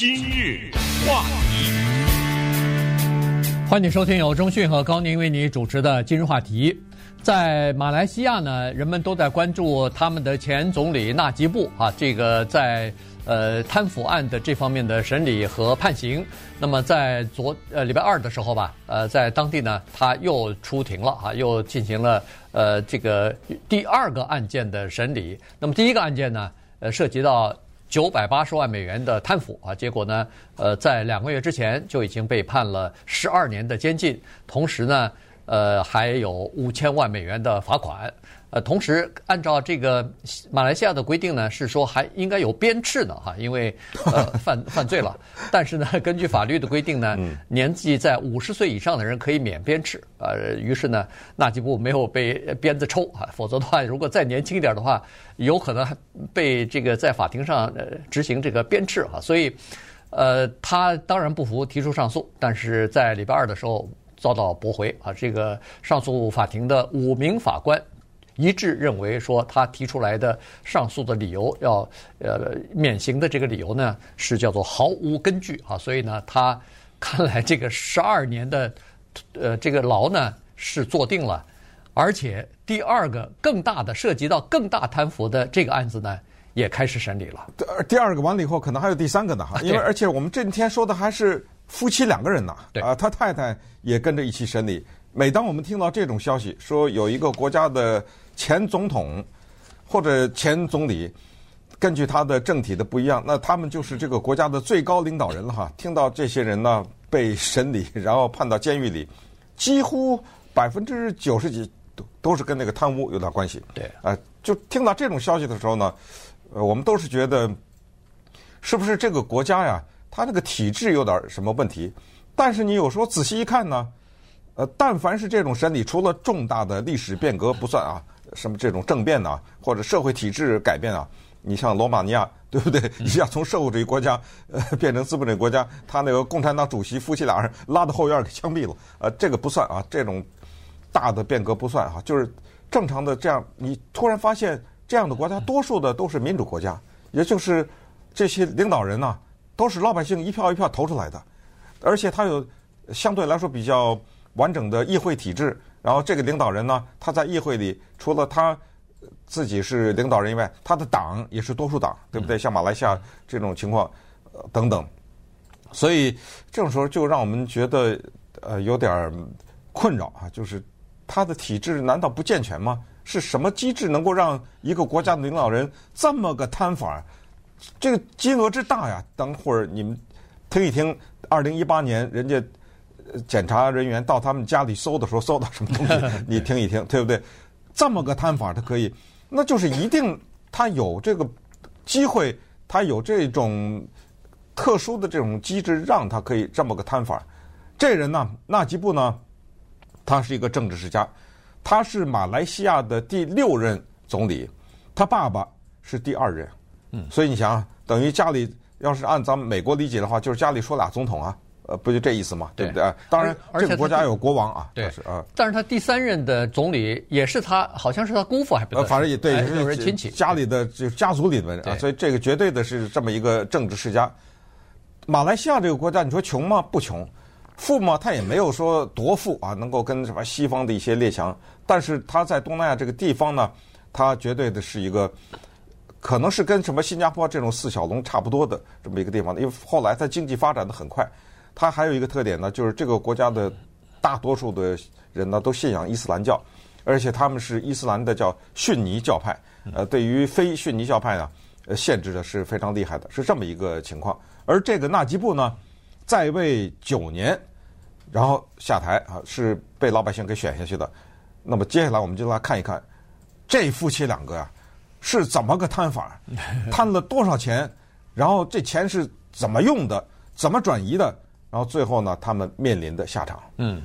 今日话题，欢迎收听由中讯和高宁为你主持的今日话题。在马来西亚呢，人们都在关注他们的前总理纳吉布啊，这个在呃贪腐案的这方面的审理和判刑。那么在昨呃礼拜二的时候吧，呃，在当地呢，他又出庭了啊，又进行了呃这个第二个案件的审理。那么第一个案件呢，呃，涉及到九百八十万美元的贪腐啊，结果呢，呃，在两个月之前就已经被判了十二年的监禁，同时呢。呃，还有五千万美元的罚款。呃，同时按照这个马来西亚的规定呢，是说还应该有鞭笞呢，哈，因为呃犯犯罪了。但是呢，根据法律的规定呢，年纪在五十岁以上的人可以免鞭笞。呃，于是呢，纳吉布没有被鞭子抽啊，否则的话，如果再年轻一点的话，有可能还被这个在法庭上呃执行这个鞭笞啊。所以，呃，他当然不服，提出上诉，但是在礼拜二的时候。遭到驳回啊！这个上诉法庭的五名法官一致认为说，他提出来的上诉的理由要呃免刑的这个理由呢，是叫做毫无根据啊！所以呢，他看来这个十二年的呃这个牢呢是坐定了，而且第二个更大的涉及到更大贪腐的这个案子呢也开始审理了。第二个完了以后，可能还有第三个呢哈，因为而且我们这天说的还是。夫妻两个人呢，啊，他太太也跟着一起审理。每当我们听到这种消息，说有一个国家的前总统或者前总理，根据他的政体的不一样，那他们就是这个国家的最高领导人了哈。听到这些人呢被审理，然后判到监狱里，几乎百分之九十几都都是跟那个贪污有点关系。对，啊，就听到这种消息的时候呢，呃，我们都是觉得，是不是这个国家呀？他这个体制有点什么问题，但是你有时候仔细一看呢，呃，但凡是这种审理，除了重大的历史变革不算啊，什么这种政变呐，或者社会体制改变啊，你像罗马尼亚，对不对？一下从社会主义国家呃变成资本主义国家，他那个共产党主席夫妻俩人拉到后院给枪毙了，呃，这个不算啊，这种大的变革不算哈，就是正常的这样，你突然发现这样的国家多数的都是民主国家，也就是这些领导人呐。都是老百姓一票一票投出来的，而且他有相对来说比较完整的议会体制。然后这个领导人呢，他在议会里除了他自己是领导人以外，他的党也是多数党，对不对？像马来西亚这种情况，呃，等等。所以这种时候就让我们觉得呃有点困扰啊，就是他的体制难道不健全吗？是什么机制能够让一个国家的领导人这么个贪法？这个金额之大呀！等会儿你们听一听，二零一八年人家检查人员到他们家里搜的时候，搜到什么东西？你听一听，对不对？这么个贪法，他可以，那就是一定他有这个机会，他有这种特殊的这种机制，让他可以这么个贪法。这人呢，纳吉布呢，他是一个政治世家，他是马来西亚的第六任总理，他爸爸是第二任。嗯，所以你想，等于家里要是按咱们美国理解的话，就是家里说俩总统啊，呃，不就这意思嘛？对不对？当然，这个国家有国王啊，对，是啊。但是他第三任的总理也是他，好像是他姑父还不？呃，反正也对，也是亲戚，家里的就家族里的人啊，所以这个绝对的是这么一个政治世家。马来西亚这个国家，你说穷吗？不穷，富吗？他也没有说多富啊，能够跟什么西方的一些列强。但是他在东南亚这个地方呢，他绝对的是一个。可能是跟什么新加坡这种四小龙差不多的这么一个地方，因为后来他经济发展的很快。它还有一个特点呢，就是这个国家的大多数的人呢都信仰伊斯兰教，而且他们是伊斯兰的叫逊尼教派。呃，对于非逊尼教派呢，呃，限制的是非常厉害的，是这么一个情况。而这个纳吉布呢，在位九年，然后下台啊，是被老百姓给选下去的。那么接下来我们就来看一看这夫妻两个呀。是怎么个贪法？贪了多少钱？然后这钱是怎么用的？怎么转移的？然后最后呢，他们面临的下场。嗯，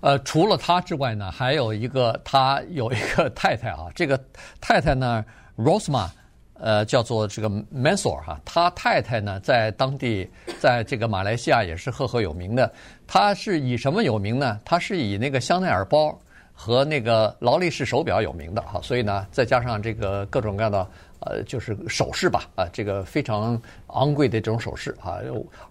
呃，除了他之外呢，还有一个他有一个太太啊，这个太太呢，Rosma，呃，叫做这个 Mansor 哈，他太太呢，在当地，在这个马来西亚也是赫赫有名的。他是以什么有名呢？他是以那个香奈儿包。和那个劳力士手表有名的哈，所以呢，再加上这个各种各样的呃，就是首饰吧，啊，这个非常昂贵的这种首饰啊，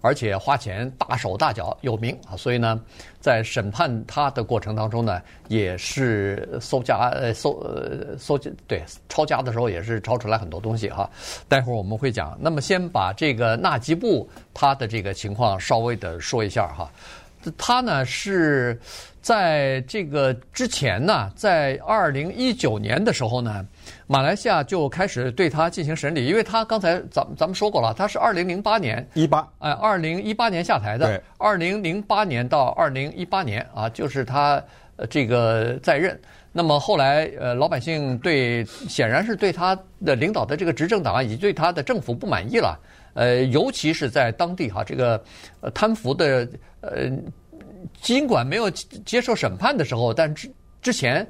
而且花钱大手大脚有名啊，所以呢，在审判他的过程当中呢，也是搜家呃搜呃搜对抄家的时候也是抄出来很多东西哈，待会儿我们会讲。那么先把这个纳吉布他的这个情况稍微的说一下哈。他呢是在这个之前呢，在二零一九年的时候呢，马来西亚就开始对他进行审理，因为他刚才咱们咱们说过了，他是二零零八年一八哎，二零一八年下台的，对，二零零八年到二零一八年啊，就是他这个在任。那么后来呃，老百姓对显然是对他的领导的这个执政党以及对他的政府不满意了。呃，尤其是在当地哈，这个贪腐的呃，尽管没有接受审判的时候，但之之前，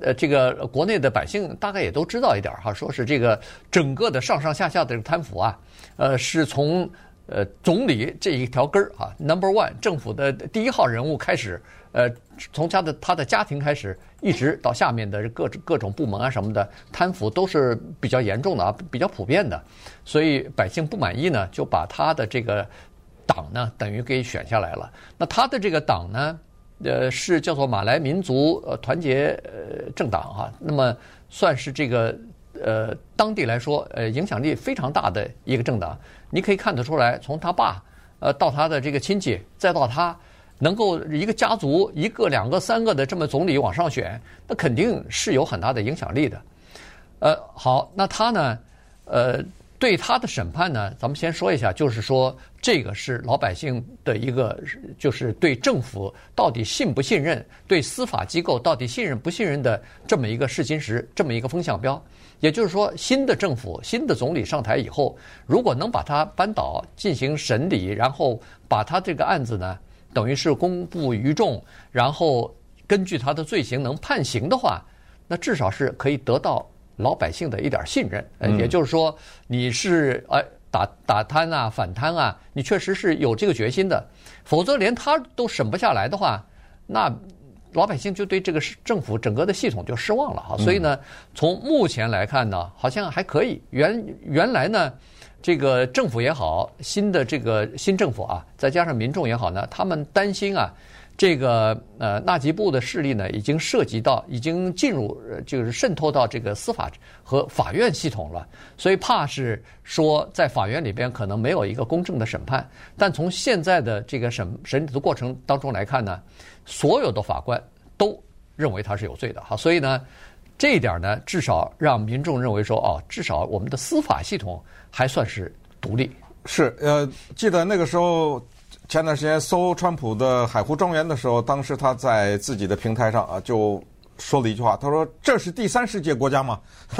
呃，这个国内的百姓大概也都知道一点哈，说是这个整个的上上下下的贪腐啊，呃，是从呃总理这一条根儿啊，Number One 政府的第一号人物开始。呃，从他的他的家庭开始，一直到下面的各各种部门啊什么的，贪腐都是比较严重的啊，比较普遍的，所以百姓不满意呢，就把他的这个党呢，等于给选下来了。那他的这个党呢，呃，是叫做马来民族呃团结呃政党啊，那么算是这个呃当地来说呃影响力非常大的一个政党。你可以看得出来，从他爸呃到他的这个亲戚，再到他。能够一个家族一个两个三个的这么总理往上选，那肯定是有很大的影响力的。呃，好，那他呢？呃，对他的审判呢，咱们先说一下，就是说这个是老百姓的一个，就是对政府到底信不信任，对司法机构到底信任不信任的这么一个试金石，这么一个风向标。也就是说，新的政府、新的总理上台以后，如果能把他扳倒，进行审理，然后把他这个案子呢，等于是公布于众，然后根据他的罪行能判刑的话，那至少是可以得到老百姓的一点信任。嗯，也就是说，你是哎打打贪啊、反贪啊，你确实是有这个决心的。否则连他都审不下来的话，那老百姓就对这个政府整个的系统就失望了哈。所以呢，从目前来看呢，好像还可以。原原来呢。这个政府也好，新的这个新政府啊，再加上民众也好呢，他们担心啊，这个呃纳吉布的势力呢，已经涉及到，已经进入，就是渗透到这个司法和法院系统了，所以怕是说在法院里边可能没有一个公正的审判。但从现在的这个审审理的过程当中来看呢，所有的法官都认为他是有罪的哈，所以呢，这一点呢，至少让民众认为说，哦，至少我们的司法系统。还算是独立，是呃，记得那个时候，前段时间搜川普的海湖庄园的时候，当时他在自己的平台上啊，就说了一句话，他说：“这是第三世界国家吗？”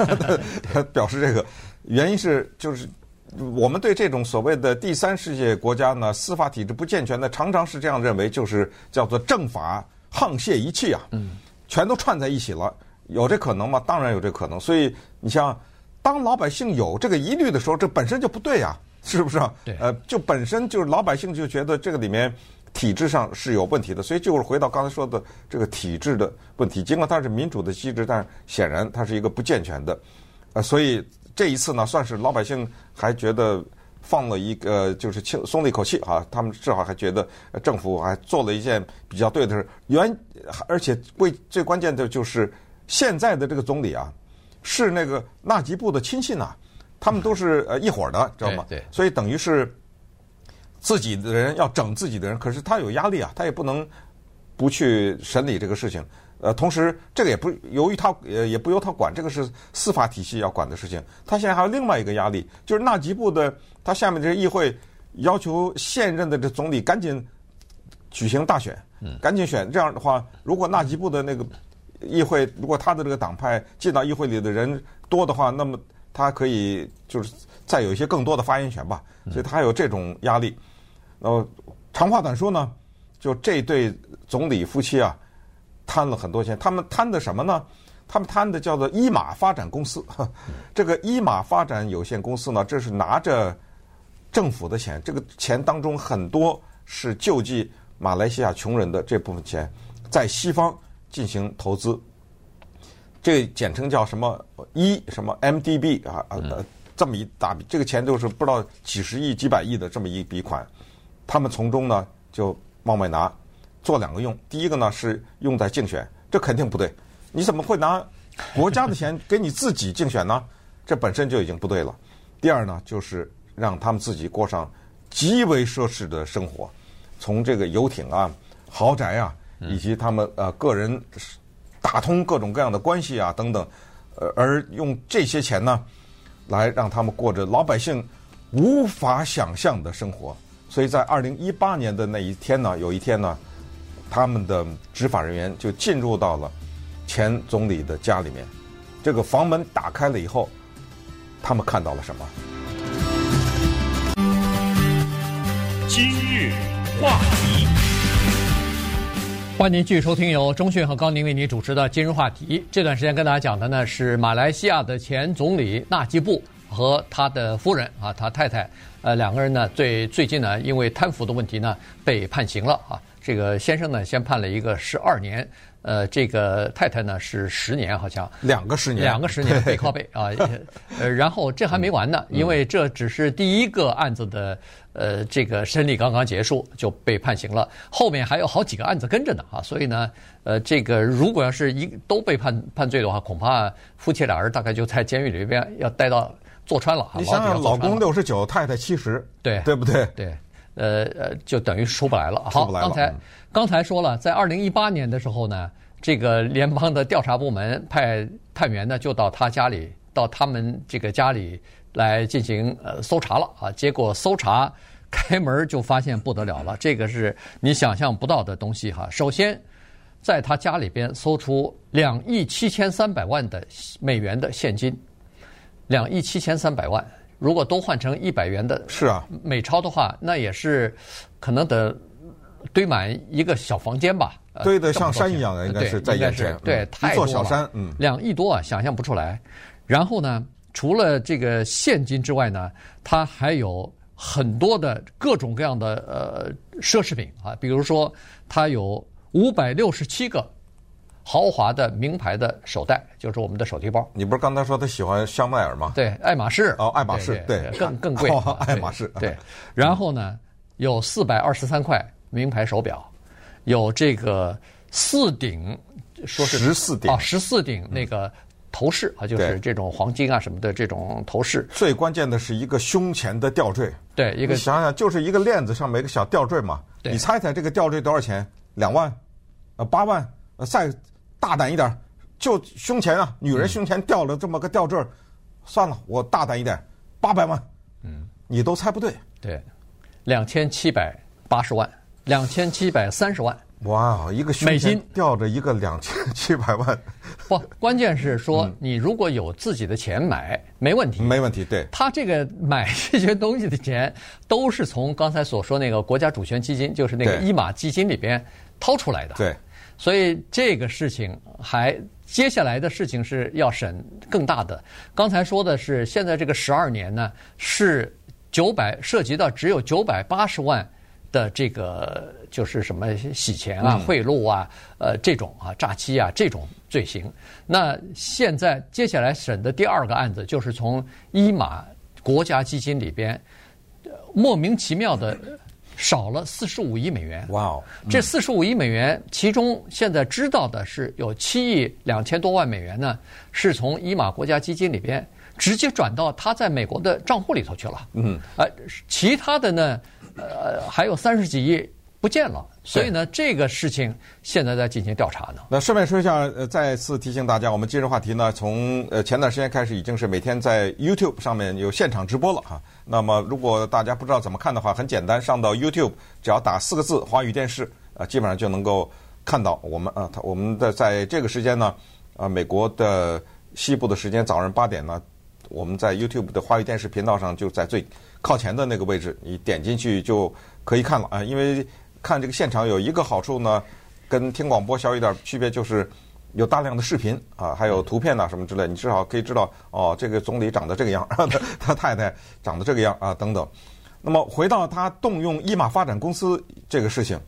他表示这个原因是就是我们对这种所谓的第三世界国家呢，司法体制不健全的，常常是这样认为，就是叫做政法沆瀣一气啊，嗯，全都串在一起了，有这可能吗？当然有这可能，所以你像。当老百姓有这个疑虑的时候，这本身就不对呀，是不是啊？对。呃，就本身就是老百姓就觉得这个里面体制上是有问题的，所以就是回到刚才说的这个体制的问题。尽管它是民主的机制，但显然它是一个不健全的。呃，所以这一次呢，算是老百姓还觉得放了一个就是轻松了一口气啊。他们至少还觉得政府还做了一件比较对的事。原而且最最关键的就是现在的这个总理啊。是那个纳吉布的亲信呐，他们都是呃一伙的，知道吗？对，所以等于是自己的人要整自己的人，可是他有压力啊，他也不能不去审理这个事情。呃，同时这个也不由于他呃也不由他管，这个是司法体系要管的事情。他现在还有另外一个压力，就是纳吉布的他下面这个议会要求现任的这总理赶紧举行大选，赶紧选。这样的话，如果纳吉布的那个。议会如果他的这个党派进到议会里的人多的话，那么他可以就是再有一些更多的发言权吧，所以他还有这种压力。呃，长话短说呢，就这对总理夫妻啊，贪了很多钱。他们贪的什么呢？他们贪的叫做伊马发展公司。这个伊马发展有限公司呢，这是拿着政府的钱，这个钱当中很多是救济马来西亚穷人的这部分钱，在西方。进行投资，这个简称叫什么？一什么？MDB 啊啊，这么一大笔，这个钱就是不知道几十亿、几百亿的这么一笔款，他们从中呢就往外拿，做两个用。第一个呢是用在竞选，这肯定不对，你怎么会拿国家的钱给你自己竞选呢？这本身就已经不对了。第二呢，就是让他们自己过上极为奢侈的生活，从这个游艇啊、豪宅啊，以及他们呃个人打通各种各样的关系啊等等，呃，而用这些钱呢，来让他们过着老百姓无法想象的生活。所以在二零一八年的那一天呢，有一天呢，他们的执法人员就进入到了前总理的家里面，这个房门打开了以后。他们看到了什么？今日话题，欢迎您继续收听由中讯和高宁为您主持的《今日话题》。这段时间跟大家讲的呢是马来西亚的前总理纳吉布和他的夫人啊，他太太，呃，两个人呢最最近呢因为贪腐的问题呢被判刑了啊。这个先生呢先判了一个十二年。呃，这个太太呢是十年，好像两个十年，两个十年背靠背啊。呃，然后这还没完呢，因为这只是第一个案子的呃这个审理刚刚结束就被判刑了，后面还有好几个案子跟着呢啊。所以呢，呃，这个如果要是一都被判判罪的话，恐怕夫妻俩人大概就在监狱里边要待到坐穿了。你想想，老公六十九，太太七十，对对不对？对。呃呃，就等于出不来了。好，刚才刚才说了，在二零一八年的时候呢，这个联邦的调查部门派探员呢，就到他家里，到他们这个家里来进行呃搜查了啊。结果搜查开门就发现不得了了，这个是你想象不到的东西哈。首先，在他家里边搜出两亿七千三百万的美元的现金，两亿七千三百万。如果都换成一百元的是啊美钞的话，那也是可能得堆满一个小房间吧，堆得像山一样的，应该是在眼前，对，太多了，一座小山，嗯，两亿多啊，想象不出来。然后呢，除了这个现金之外呢，它还有很多的各种各样的呃奢侈品啊，比如说它有五百六十七个。豪华的名牌的手袋，就是我们的手提包。你不是刚才说他喜欢香奈儿吗？对，爱马仕。哦，爱马仕，对，更更贵。爱马仕，对。然后呢，有四百二十三块名牌手表，有这个四顶，说是十四顶啊，十四顶那个头饰啊，就是这种黄金啊什么的这种头饰。最关键的是一个胸前的吊坠。对，一个你想想，就是一个链子上面一个小吊坠嘛。对。你猜猜这个吊坠多少钱？两万？呃，八万？呃，再。大胆一点，就胸前啊，女人胸前吊了这么个吊坠，嗯、算了，我大胆一点，八百万，嗯，你都猜不对，对，两千七百八十万，两千七百三十万，哇，一个胸前吊着一个两千七百万，不，关键是说你如果有自己的钱买，嗯、没问题，没问题，对，他这个买这些东西的钱都是从刚才所说那个国家主权基金，就是那个伊马基金里边掏出来的，对。所以这个事情还接下来的事情是要审更大的。刚才说的是现在这个十二年呢，是九百涉及到只有九百八十万的这个就是什么洗钱啊、贿赂啊、呃这种啊诈欺啊这种罪行。那现在接下来审的第二个案子就是从伊马国家基金里边莫名其妙的。少了四十五亿美元。哇哦！这四十五亿美元，其中现在知道的是有七亿两千多万美元呢，是从伊玛国家基金里边直接转到他在美国的账户里头去了。嗯。呃，其他的呢，呃，还有三十几亿不见了。所以呢，这个事情现在在进行调查呢。那顺便说一下，呃，再次提醒大家，我们今日话题呢，从呃前段时间开始，已经是每天在 YouTube 上面有现场直播了哈。那么，如果大家不知道怎么看的话，很简单，上到 YouTube，只要打四个字“华语电视”，啊，基本上就能够看到我们啊，我们的在这个时间呢，啊，美国的西部的时间早上八点呢，我们在 YouTube 的华语电视频道上就在最靠前的那个位置，你点进去就可以看了啊，因为。看这个现场有一个好处呢，跟听广播小一点区别，就是有大量的视频啊，还有图片呐什么之类，你至少可以知道哦，这个总理长得这个样，他 他太太长得这个样啊等等。那么回到他动用伊马发展公司这个事情，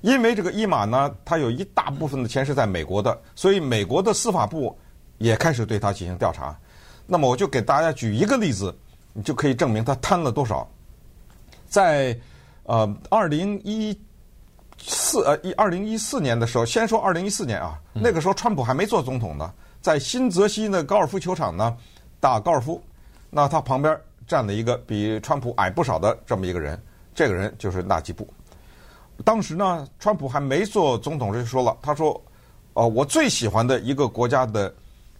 因为这个伊马呢，它有一大部分的钱是在美国的，所以美国的司法部也开始对他进行调查。那么我就给大家举一个例子，你就可以证明他贪了多少。在呃二零一四呃一二零一四年的时候，先说二零一四年啊，那个时候川普还没做总统呢，在新泽西的高尔夫球场呢打高尔夫，那他旁边站了一个比川普矮不少的这么一个人，这个人就是纳吉布。当时呢，川普还没做总统，就说了，他说：“哦，我最喜欢的一个国家的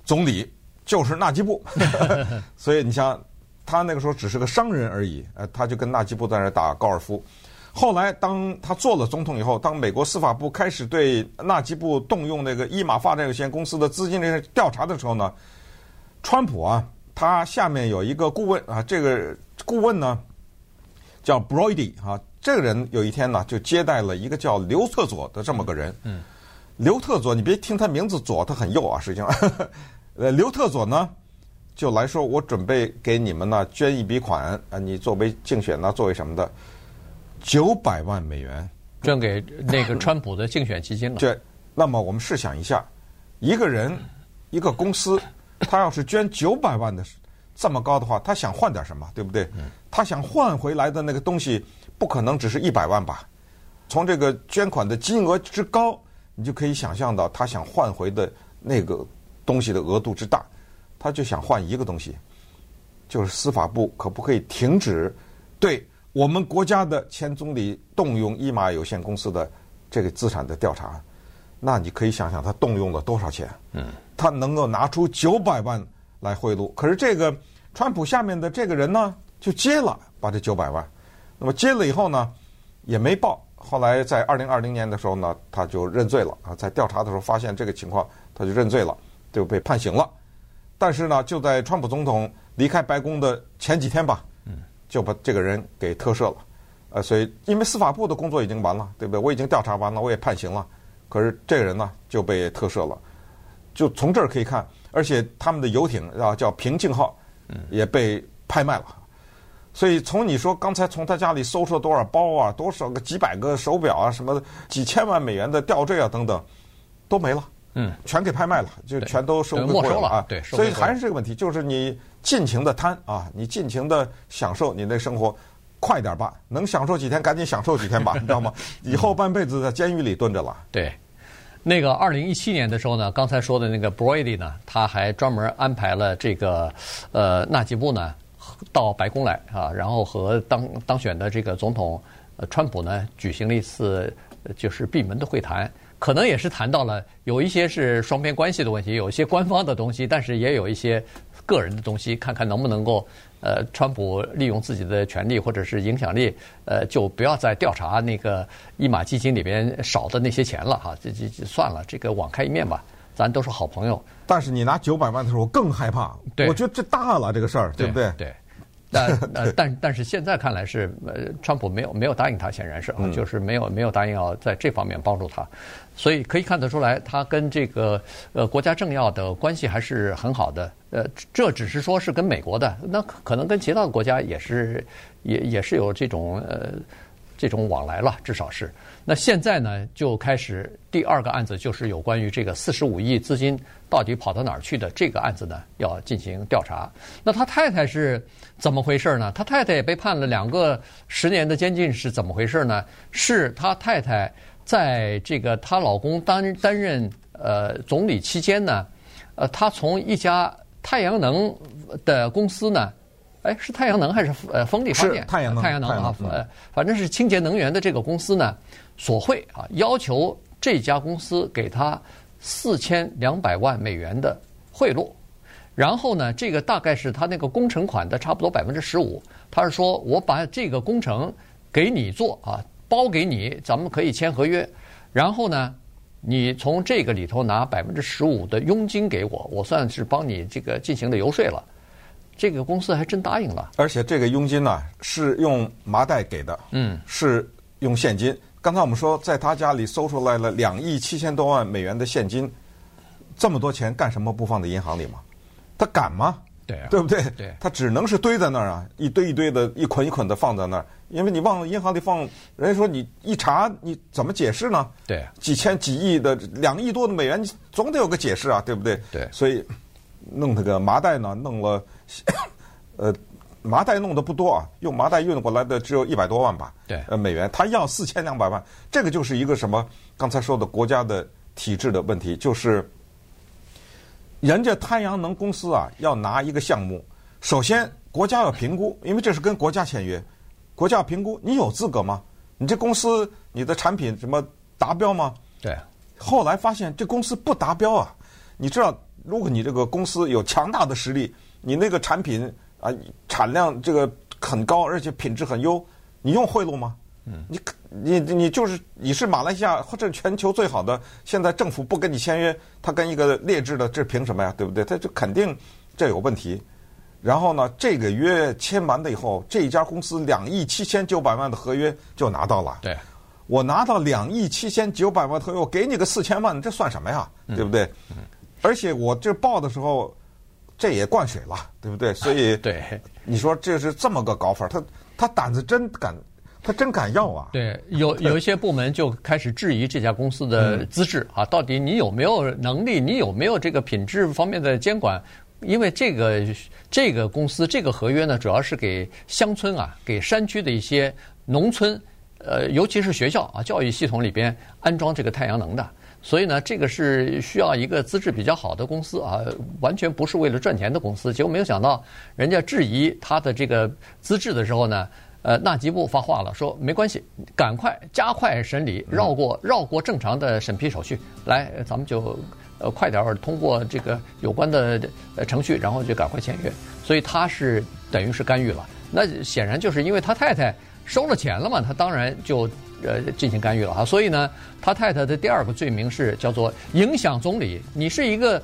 总理就是纳吉布。”所以你想，他那个时候只是个商人而已，呃，他就跟纳吉布在那打高尔夫。后来，当他做了总统以后，当美国司法部开始对纳吉布动用那个伊玛发展有限公司的资金这些调查的时候呢，川普啊，他下面有一个顾问啊，这个顾问呢叫 Brody 啊。这个人有一天呢，就接待了一个叫刘特佐的这么个人。嗯，刘特佐，你别听他名字左，他很右啊，实际上，呃，刘特佐呢，就来说，我准备给你们呢捐一笔款啊，你作为竞选呢，作为什么的，九百万美元，捐给那个川普的竞选基金了。对，那么我们试想一下，一个人，一个公司，他要是捐九百万的这么高的话，他想换点什么，对不对？他想换回来的那个东西。不可能只是一百万吧？从这个捐款的金额之高，你就可以想象到他想换回的那个东西的额度之大。他就想换一个东西，就是司法部可不可以停止对我们国家的前总理动用伊玛有限公司的这个资产的调查？那你可以想想他动用了多少钱？嗯，他能够拿出九百万来贿赂。可是这个川普下面的这个人呢，就接了把这九百万。那么接了以后呢，也没报。后来在二零二零年的时候呢，他就认罪了啊。在调查的时候发现这个情况，他就认罪了，就被判刑了。但是呢，就在川普总统离开白宫的前几天吧，就把这个人给特赦了。呃，所以因为司法部的工作已经完了，对不对？我已经调查完了，我也判刑了。可是这个人呢就被特赦了。就从这儿可以看，而且他们的游艇啊叫平静号，也被拍卖了。所以从你说刚才从他家里搜出了多少包啊，多少个几百个手表啊，什么几千万美元的吊坠啊等等，都没了，嗯，全给拍卖了，就全都收没收了啊。对，所以还是这个问题，就是你尽情的贪啊，你尽情的享受你那生活，快点吧，能享受几天赶紧享受几天吧，你知道吗？以后半辈子在监狱里蹲着了。对，那个二零一七年的时候呢，刚才说的那个 Brody 呢，他还专门安排了这个呃纳吉布呢。到白宫来啊，然后和当当选的这个总统呃川普呢举行了一次就是闭门的会谈，可能也是谈到了有一些是双边关系的问题，有一些官方的东西，但是也有一些个人的东西，看看能不能够呃川普利用自己的权利或者是影响力，呃就不要再调查那个一马基金里边少的那些钱了哈，这这这算了，这个网开一面吧。咱都是好朋友，但是你拿九百万的时候，我更害怕。对，我觉得这大了，这个事儿，对不对？对。但呃，但但是现在看来是，呃，川普没有没有答应他，显然是啊，嗯、就是没有没有答应要在这方面帮助他，所以可以看得出来，他跟这个呃国家政要的关系还是很好的。呃，这只是说是跟美国的，那可能跟其他的国家也是也也是有这种呃。这种往来了，至少是。那现在呢，就开始第二个案子，就是有关于这个四十五亿资金到底跑到哪儿去的这个案子呢，要进行调查。那他太太是怎么回事呢？他太太也被判了两个十年的监禁，是怎么回事呢？是他太太在这个她老公担担任呃总理期间呢，呃，她从一家太阳能的公司呢。哎，是太阳能还是呃风力发电？太阳能，太阳能啊，呃，反正是清洁能源的这个公司呢，索贿啊，要求这家公司给他四千两百万美元的贿赂，然后呢，这个大概是他那个工程款的差不多百分之十五。他是说我把这个工程给你做啊，包给你，咱们可以签合约，然后呢，你从这个里头拿百分之十五的佣金给我，我算是帮你这个进行了游说了。这个公司还真答应了，而且这个佣金呢是用麻袋给的，嗯，是用现金。刚才我们说，在他家里搜出来了两亿七千多万美元的现金，这么多钱干什么不放在银行里吗？他敢吗？对啊对不对？对他只能是堆在那儿啊，一堆一堆的，一捆一捆的放在那儿，因为你往银行里放，人家说你一查，你怎么解释呢？对几千几亿的两亿多的美元，你总得有个解释啊，对不对？对所以弄那个麻袋呢，弄了，呃，麻袋弄的不多啊，用麻袋运过来的只有一百多万吧，对呃，美元，他要四千两百万，这个就是一个什么？刚才说的国家的体制的问题，就是人家太阳能公司啊，要拿一个项目，首先国家要评估，因为这是跟国家签约，国家要评估你有资格吗？你这公司你的产品什么达标吗？对，后来发现这公司不达标啊！你知道，如果你这个公司有强大的实力，你那个产品啊产量这个很高，而且品质很优，你用贿赂吗？嗯，你你你就是你是马来西亚或者全球最好的，现在政府不跟你签约，他跟一个劣质的，这凭什么呀？对不对？他就肯定这有问题。然后呢，这个约签完了以后，这一家公司两亿七千九百万的合约就拿到了。对。我拿到两亿七千九百万合约，我给你个四千万，这算什么呀？对不对？嗯、而且我这报的时候，这也灌水了，对不对？所以，对，你说这是这么个搞法，他他胆子真敢，他真敢要啊！对，有 有一些部门就开始质疑这家公司的资质啊，到底你有没有能力，你有没有这个品质方面的监管？因为这个这个公司这个合约呢，主要是给乡村啊，给山区的一些农村。呃，尤其是学校啊，教育系统里边安装这个太阳能的，所以呢，这个是需要一个资质比较好的公司啊，完全不是为了赚钱的公司。结果没有想到，人家质疑他的这个资质的时候呢，呃，纳吉布发话了，说没关系，赶快加快审理，绕过绕过正常的审批手续，来，咱们就呃快点儿通过这个有关的程序，然后就赶快签约。所以他是等于是干预了。那显然就是因为他太太。收了钱了嘛？他当然就呃进行干预了哈。所以呢，他太太的第二个罪名是叫做影响总理。你是一个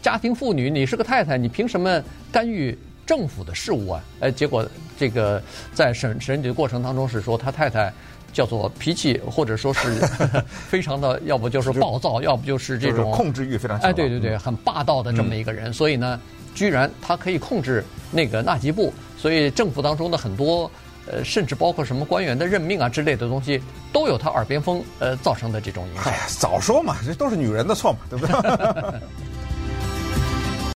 家庭妇女，你是个太太，你凭什么干预政府的事务啊？呃，结果这个在审审理的过程当中是说他太太叫做脾气或者说是 非常的，要不就是暴躁，要不就是这种控制欲非常强。哎，对对对，很霸道的这么一个人。所以呢，居然他可以控制那个纳吉布，所以政府当中的很多。呃，甚至包括什么官员的任命啊之类的东西，都有他耳边风呃造成的这种影响。哎呀，早说嘛，这都是女人的错嘛，对不对？